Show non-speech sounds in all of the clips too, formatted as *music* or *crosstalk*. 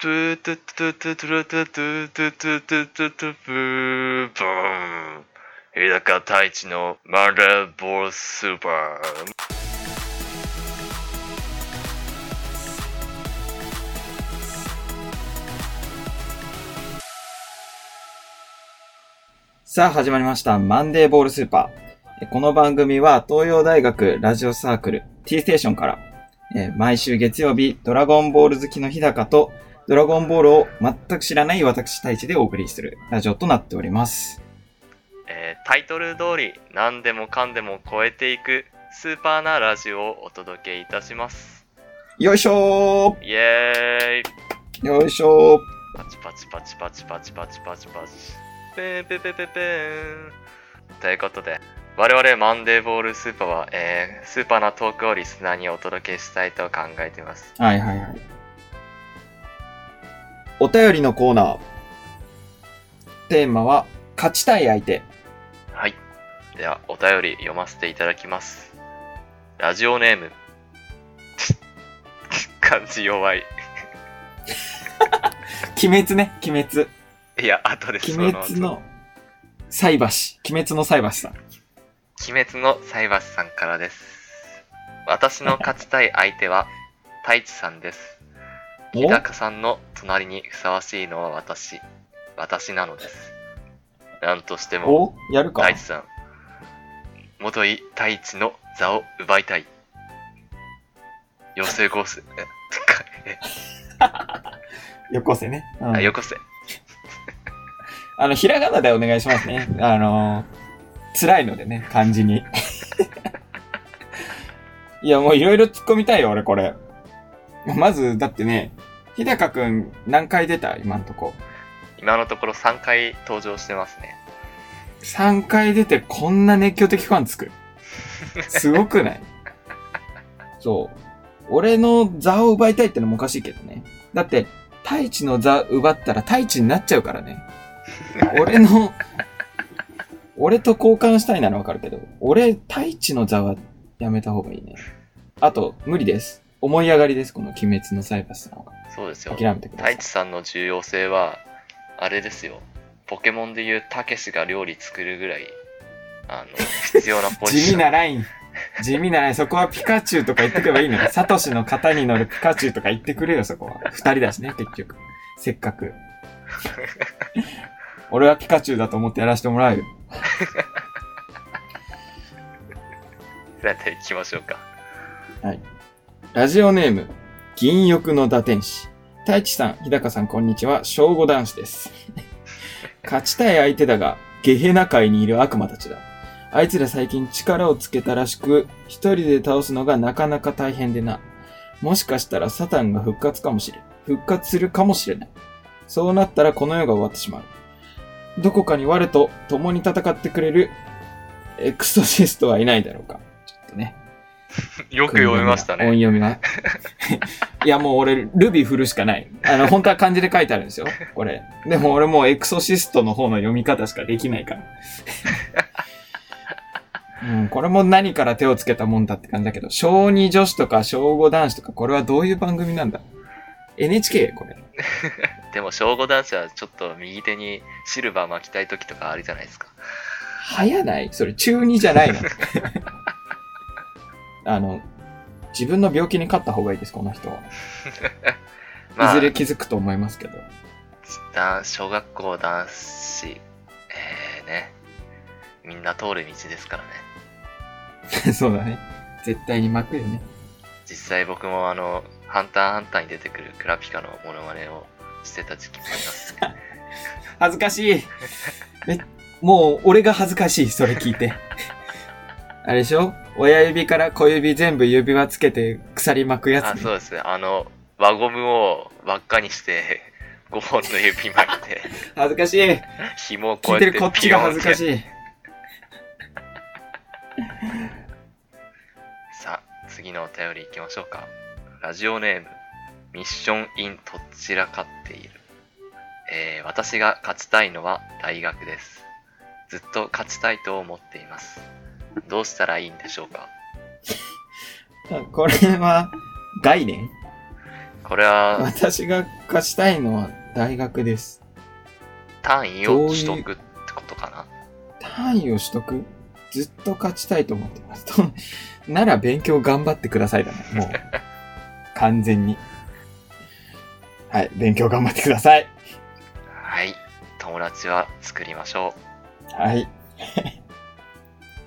トゥトゥトゥトゥトゥトゥトゥトゥトゥトゥトゥトゥブーブーン日高太一の MONDAY BALL SUPERさあ始まりました。 MONDAY BALL SUPER。この番組は東洋大学ラジオサークル T ステーションから、毎週月曜日ドラゴンボール好きの日高とドラゴンボールを全く知らない私太一でお送りするラジオとなっております。えータイトル通り何でもかんでも超えていくスーパーなラジオをお届けいたしますよいしょイエーイーよいしょーパチパチパチパチパチパチパチパチペンペペペペーンということで我々マンデーボールスーパーは、えースーパーなトークをリスナーにお届けしたいと考えていますはいはいはい。お便りのコーナー。テーマは、勝ちたい相手。はいではお便り読ませていただきますラジオネーム *laughs* 漢字弱い鬼滅ね、鬼滅。いや後です鬼滅の、菜箸。鬼滅の菜箸さん。鬼滅の菜箸さんからです。私の勝ちたい相手は、太一さんです。お？日高さんの隣にふさわしいのは私。私なのです。なんとしても、お？やるか？太一さん、元井太一の座を奪いたい。寄せ越す、えかえ *laughs* よこせね。うんあ、よこせ。*laughs* あの、ひらがなでお願いしますね。あのー、辛いのでね、漢字に。*laughs* いや、もういろいろ突っ込みたいよ、俺、これ。まず、だってね、日高くん何回出た？今んとこ。今のところ3回登場してますね。3回出てこんな熱狂的ファンつく？*laughs* すごくない？そう。俺の座を奪いたいってのもおかしいけどね。だって、太一の座奪ったら太一になっちゃうからね。*laughs* 俺の、俺と交換したいならわかるけど、俺、太一の座はやめた方がいいね。あと、無理です。思い上がりです、この鬼滅のサイバスさんは。そうですよ。諦めてください。太一さんの重要性は、あれですよ。ポケモンでいうたけしが料理作るぐらい、あの、必要なポジ地味ション。*laughs* なライン。地味なライン。そこはピカチュウとか言ってくればいいのよ。サトシの型に乗るピカチュウとか言ってくれよ、そこは。二人だしね、結局。せっかく。*laughs* 俺はピカチュウだと思ってやらせてもらうよ。それでは行きましょうか。ラジオネーム、銀翼の打天使。太一さん、日高さん、こんにちは。正午男子です。勝ちたい相手だが、ゲヘナ界にいる悪魔たちだ。あいつら最近力をつけたらしく、一人で倒すのがなかなか大変でな。もしかしたらサタンが復活かもしれん。復活するかもしれない。そうなったらこの世が終わってしまう。どこかに我と共に戦ってくれるエクソシストはいないだろうか。ちょっとね。*laughs* よく読めました音ね。読みが。*laughs* いや、もう俺、ルビー振るしかない。あの、本当は漢字で書いてあるんですよ。これ。でも俺もうエクソシストの方の読み方しかできないから。*laughs* うん、これも何から手をつけたもんだって感じだけど、小2女子とか小5男子とか、これはどういう番組なんだ ?NHK? これ。でも、正午男子はちょっと右手にシルバー巻きたい時とかあるじゃないですか。早ない？それ中2じゃないの？あの、自分の病気に勝った方がいいです、この人は。*laughs* まあいずれ気づくと思いますけど。だ小学校男子、えーね、みんな通る道ですからね。*laughs* そうだね。絶対に巻くよね。実際僕もあの、ハンターハンターに出てくるクラピカのモノマネをしてた時期もあります。*laughs* 恥ずかしい。え、もう俺が恥ずかしい、それ聞いて。あれでしょ？親指から小指全部指輪つけて鎖巻くやあ、つ、ね。そうですね。あの、輪ゴムを輪っかにして、*laughs* 5本の指巻いて、恥ずかしい。紐をこうやって聞いてるこっちが恥ずかい。しい。*laughs* さあ、次のお便り行きましょうか。ラジオネーム、ミッションインとっちらかっている。えー、私が勝ちたいのは大学です。ずっと勝ちたいと思っています。どうしたらいいんでしょうか？*laughs* これは概念？これは私が貸したいのは大学です。単位を取得ってことかな？単位を取得？ずっと勝ちたいと思ってます。*laughs* なら勉強頑張ってくださいだね。もう。*laughs* 完全に。はい。勉強頑張ってください。はい。友達は作りましょう。はい。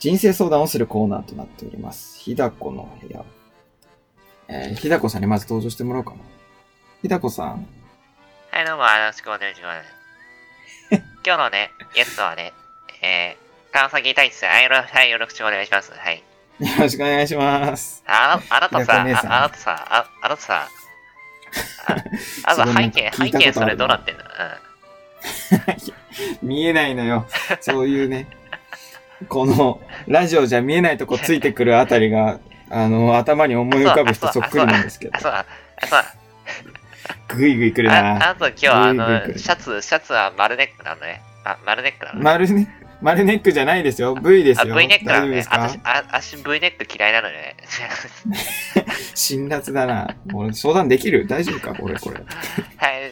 人生相談をするコーナーとなっております。ひだこの部屋。えー、ひだこさんにまず登場してもらおうかな。ひだこさん。はい、どうも、よろしくお願いします。今日のね、ゲストはね、えー、川崎大地はい、よろはいよろしくお願いします。はい。よろしくお願いします。ああなたさ、ああなたさ、ああなたさ、*laughs* ああと背景、背景それどうなってんの？*laughs* 見えないのよ。そういうね。この、ラジオじゃ見えないとこついてくるあたりが、あの、頭に思い浮かぶ人そっくりなんですけどあ、。そうだ、あ、そうだ。ぐいぐい来るあなあと今日はあのシャツ、シャツは丸ネックなのね。あ、丸ネックなのね。丸ね、丸ネックじゃないですよ。V ですあ、よ。V ネックなのね。私か、あ、足 V ネック嫌いなのね。*laughs* *laughs* 辛辣だな。俺相談できる？大丈夫か？俺これ。はい、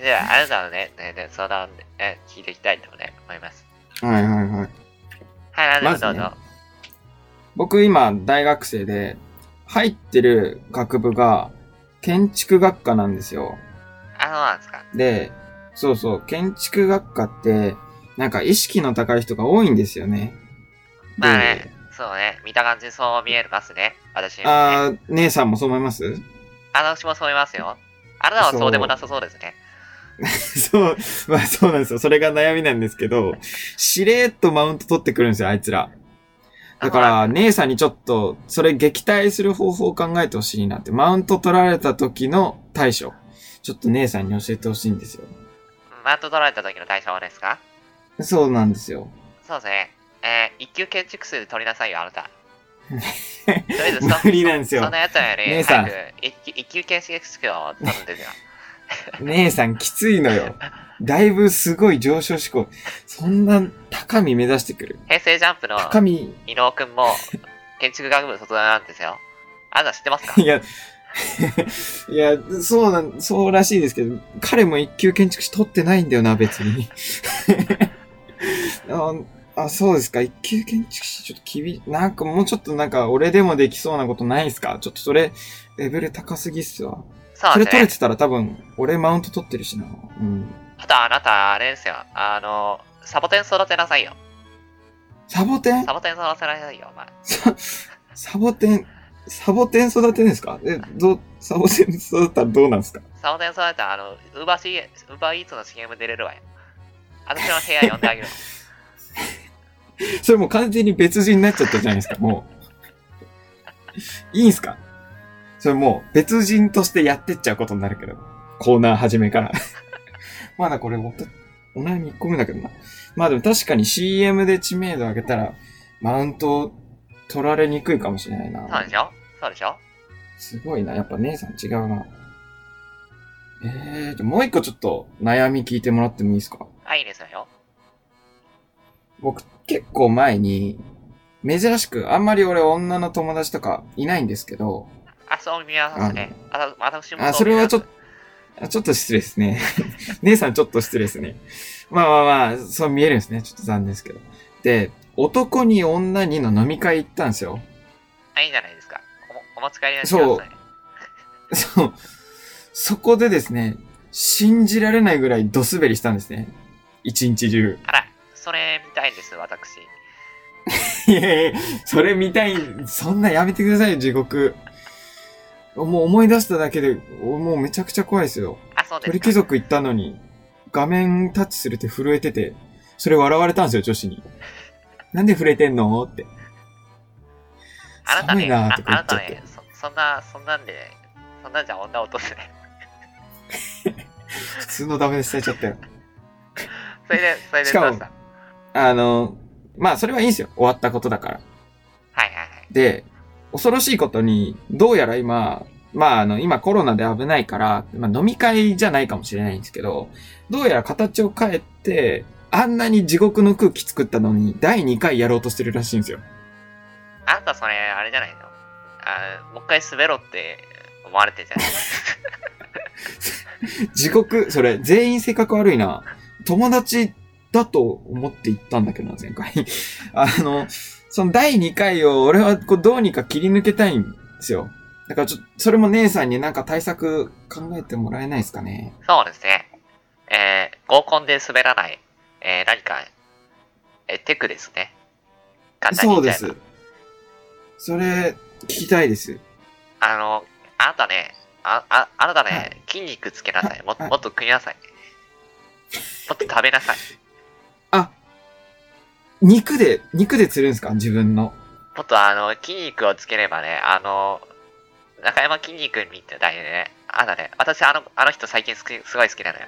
じゃあ、あなたのね、ねね相談で、え聞いていきたいとね、思います。はいはいはい。はい、まずねどうぞ。僕今大学生で、入ってる学部が建築学科なんですよ。あ、そうなんですか。で、そうそう、建築学科って、なんか意識の高い人が多いんですよね。まあね、そうね、見た感じそう見えるますね。私、ね。あー、姉さんもそう思います？私もそう思いますよ。あなたはそうでもなさそうですね。*laughs* そう、まあそうなんですよ。それが悩みなんですけど、しれーっとマウント取ってくるんですよ、あいつら。だから、姉さんにちょっと、それ撃退する方法を考えてほしいなって。マウント取られた時の対処。ちょっと姉さんに教えてほしいんですよ。マウント取られた時の対処はですか？そうなんですよ。そうですね。えー、一級建築数で取りなさいよ、あなた。*laughs* とりあえずそ、無理なんですよそんなやつより、姉さん一級建築数を取るんですよ。姉さんきついのよ。だいぶすごい上昇志向。そんな高み目指してくる。平成ジャンプの高み、伊野尾くんも建築学部卒業なんですよ。あなた知ってますか？いや、*laughs* いや、そうなん、そうらしいですけど、彼も一級建築士取ってないんだよな、別に。*laughs* ああ、そうですか。一級建築士、ちょっと厳し、なんかもうちょっとなんか、俺でもできそうなことないですか？ちょっとそれ、レベル高すぎっすわ。そうね。それ取れてたら多分、俺マウント取ってるしな。うん。あとあなた、あれですよ。あの、サボテン育てなさいよ。サボテン？サボテン育てなさいよ、お前。ササボテン、サボテン育てるんですか？え、どう、サボテン育ったらどうなんですか？サボテン育てたら、あの、ウーバーシー、ウーバーイーツの CM 出れるわよ。私の部屋呼んであげる。*laughs* *laughs* それもう完全に別人になっちゃったじゃないですか、もう。いいんすか？それもう別人としてやってっちゃうことになるけど。コーナー始めから。*laughs* まだこれもお悩み1個目だけどな。まあでも確かに CM で知名度上げたら、マウント取られにくいかもしれないな。そうでしょ？そうでしょ？すごいな。やっぱ姉さん違うな。えーと、もう一個ちょっと悩み聞いてもらってもいいですか？あ、いいですよ。僕結構前に、珍しく、あんまり俺女の友達とかいないんですけど、あ、そう見ますね。あ、私もあ、そそうれはちょっと。ちょっと失礼ですね。*laughs* 姉さんちょっと失礼ですね。まあまあまあ、そう見えるんですね。ちょっと残念ですけど。で、男に女にの飲み会行ったんですよ。あ、いいんじゃないですか。おもお持ち帰りのチャンスね。*laughs* そう。そこでですね、信じられないぐらいド滑りしたんですね。一日中。あら、それ見たいんです、私。*laughs* いやいや、それ見たい、そんなやめてくださいよ、地獄。もう思い出しただけで、もうめちゃくちゃ怖いですよ。あ、そうです鳥貴族行ったのに、画面タッチするって震えてて、それ笑われたんですよ、女子に。*laughs* なんで震えてんの？って。あなたね、ああなたねそ、そんな、そんなんで、そんなんじゃ女落とすね。*laughs* 普通のダメで伝されちゃったよ。それで、それでしかも、あの、まあ、それはいいんですよ。終わったことだから。はいはいはい。で、恐ろしいことに、どうやら今、まあ、あの、今コロナで危ないから、まあ、飲み会じゃないかもしれないんですけど、どうやら形を変えて、あんなに地獄の空気作ったのに、第2回やろうとしてるらしいんですよ。あんたそれ、あれじゃないの？あもう一回滑ろって思われてんじゃない？*laughs* 地獄、それ、全員性格悪いな。友達だと思って行ったんだけどな、前回。*laughs* あの、その第2回を俺はこうどうにか切り抜けたいんですよ。だからちょっと、それも姉さんになんか対策考えてもらえないですかね。そうですね。えー、合コンで滑らない、えー、何か、えー、テクですね。簡単にそうです。それ、聞きたいです。あの、あなたね、あ、あ、あなたね、はい、筋肉つけなさい。も、もっと食いなさい。もっと食べなさい。あ、肉で、肉で釣るんですか？自分の。もっとあの、筋肉をつければね、あの、中山筋肉みたいでね、あだね、私あの、あの人最近すすごい好きなのよ。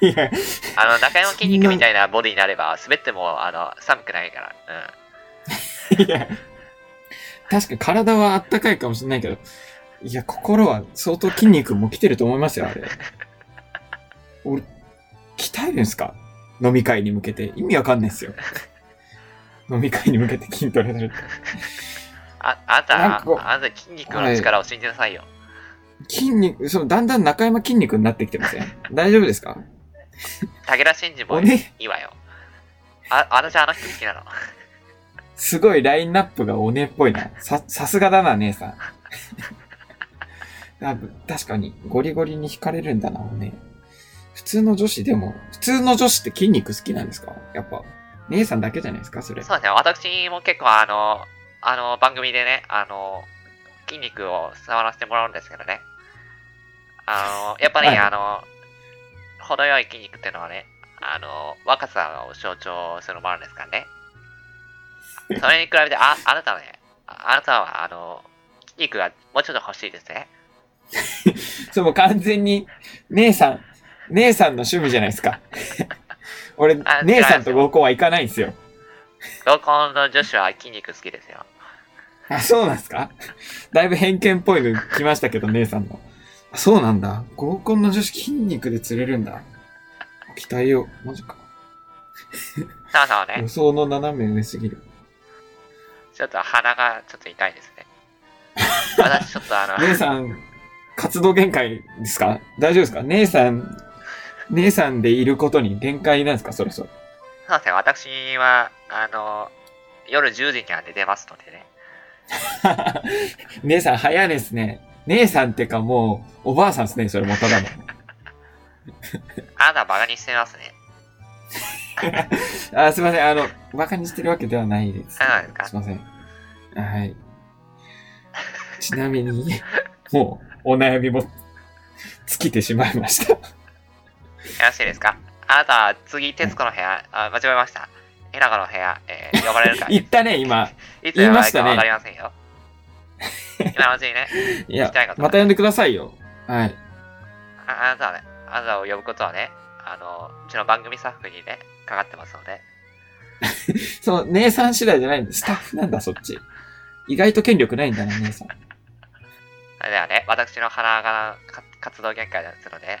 *laughs* いや、あの、中山筋肉みたいなボディになれば、滑っても、あの、寒くないから、うん。*laughs* いや、確かに体はあったかいかもしれないけど、いや、心は相当筋肉も来てると思いますよ、あれ。*laughs* 俺、鍛えるんすか？飲み会に向けて。意味わかんないですよ。*laughs* 飲み会に向けて筋トレする。あ、あんなんた、あんた筋肉の力を信じなさいよ。筋肉、その、だんだん中山筋肉になってきてません？*laughs* 大丈夫ですか？武田真治もい、いわよ。あ、あゃあの人好きなの。すごいラインナップがおねっぽいな。さ、さすがだな、姉さん。*laughs* あ確かに、ゴリゴリに惹かれるんだな、おね。普通の女子でも、普通の女子って筋肉好きなんですか？やっぱ、姉さんだけじゃないですか？それ。そうですね。私も結構あの、あの、番組でね、あの、筋肉を触らせてもらうんですけどね。あの、*laughs* やっぱり、ね、はい、あの、程よい筋肉っていうのはね、あの、若さを象徴するものですからね。*laughs* それに比べて、あ、あなたはね、あなたは、あの、筋肉がもうちょっと欲しいですね。*laughs* それも完全に、姉さん、姉さんの趣味じゃないですか。*laughs* 俺、姉さんと合コンは行かないんですよ。合コンの女子は筋肉好きですよ。あ、そうなんですか？だいぶ偏見っぽいの来ましたけど、姉さんの。あそうなんだ。合コンの女子筋肉で釣れるんだ。期待を。マジか。そうそうね。予想の斜め上すぎる。ちょっと鼻がちょっと痛いですね。私ちょっとあの。姉さん、活動限界ですか？大丈夫ですか？姉さん、姉さんでいることに限界なんですか、そろそろ。そうですね、私は、あの、夜10時には寝てますのでね。*laughs* 姉さん早いですね。姉さんってかもう、おばあさんですね、それもただの。*laughs* あなたバカにしてますね。*laughs* あすいません、あの、バカにしてるわけではないです、あすすいません。はい。ちなみに、もう、お悩みも尽きてしまいました。よろしいですか？あなた、次、徹子の部屋、あ、間違えました。ヘラガの部屋、えー、呼ばれるか。*laughs* 言ったね、今。*laughs* いつ呼ばれるかわかりませんよ。ね、今のね。いや、たいまた呼んでくださいよ。はい。ああなたはね、あなたを呼ぶことはね、あの、うちの番組スタッフにね、かかってますので。*laughs* その、姉さん次第じゃないんで、スタッフなんだ、そっち。意外と権力ないんだな、姉さん。ではね、私の花が活動限界ですので、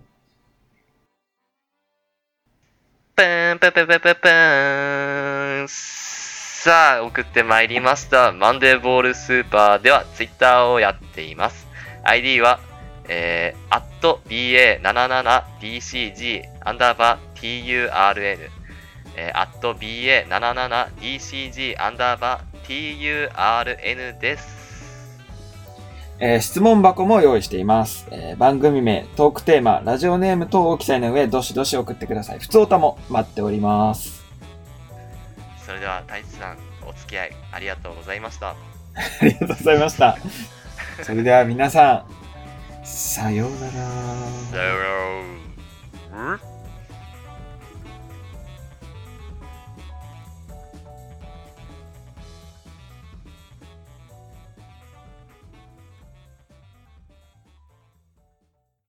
ーンプププププンさあ、送ってまいりました。マンデーボールスーパーではツイッターをやっています。ID は、えー、BA77DCG アンダーバー TURN、えー、BA77DCG アンダーバー TURN です。えー質問箱も用意しています、えー番組名、トークテーマ、ラジオネーム等を記載の上、どしどし送ってください。普通歌も待っております。それでは、太一さん、お付き合いありがとうございました。*laughs* ありがとうございました。それでは皆さん、さようなら。さようなら。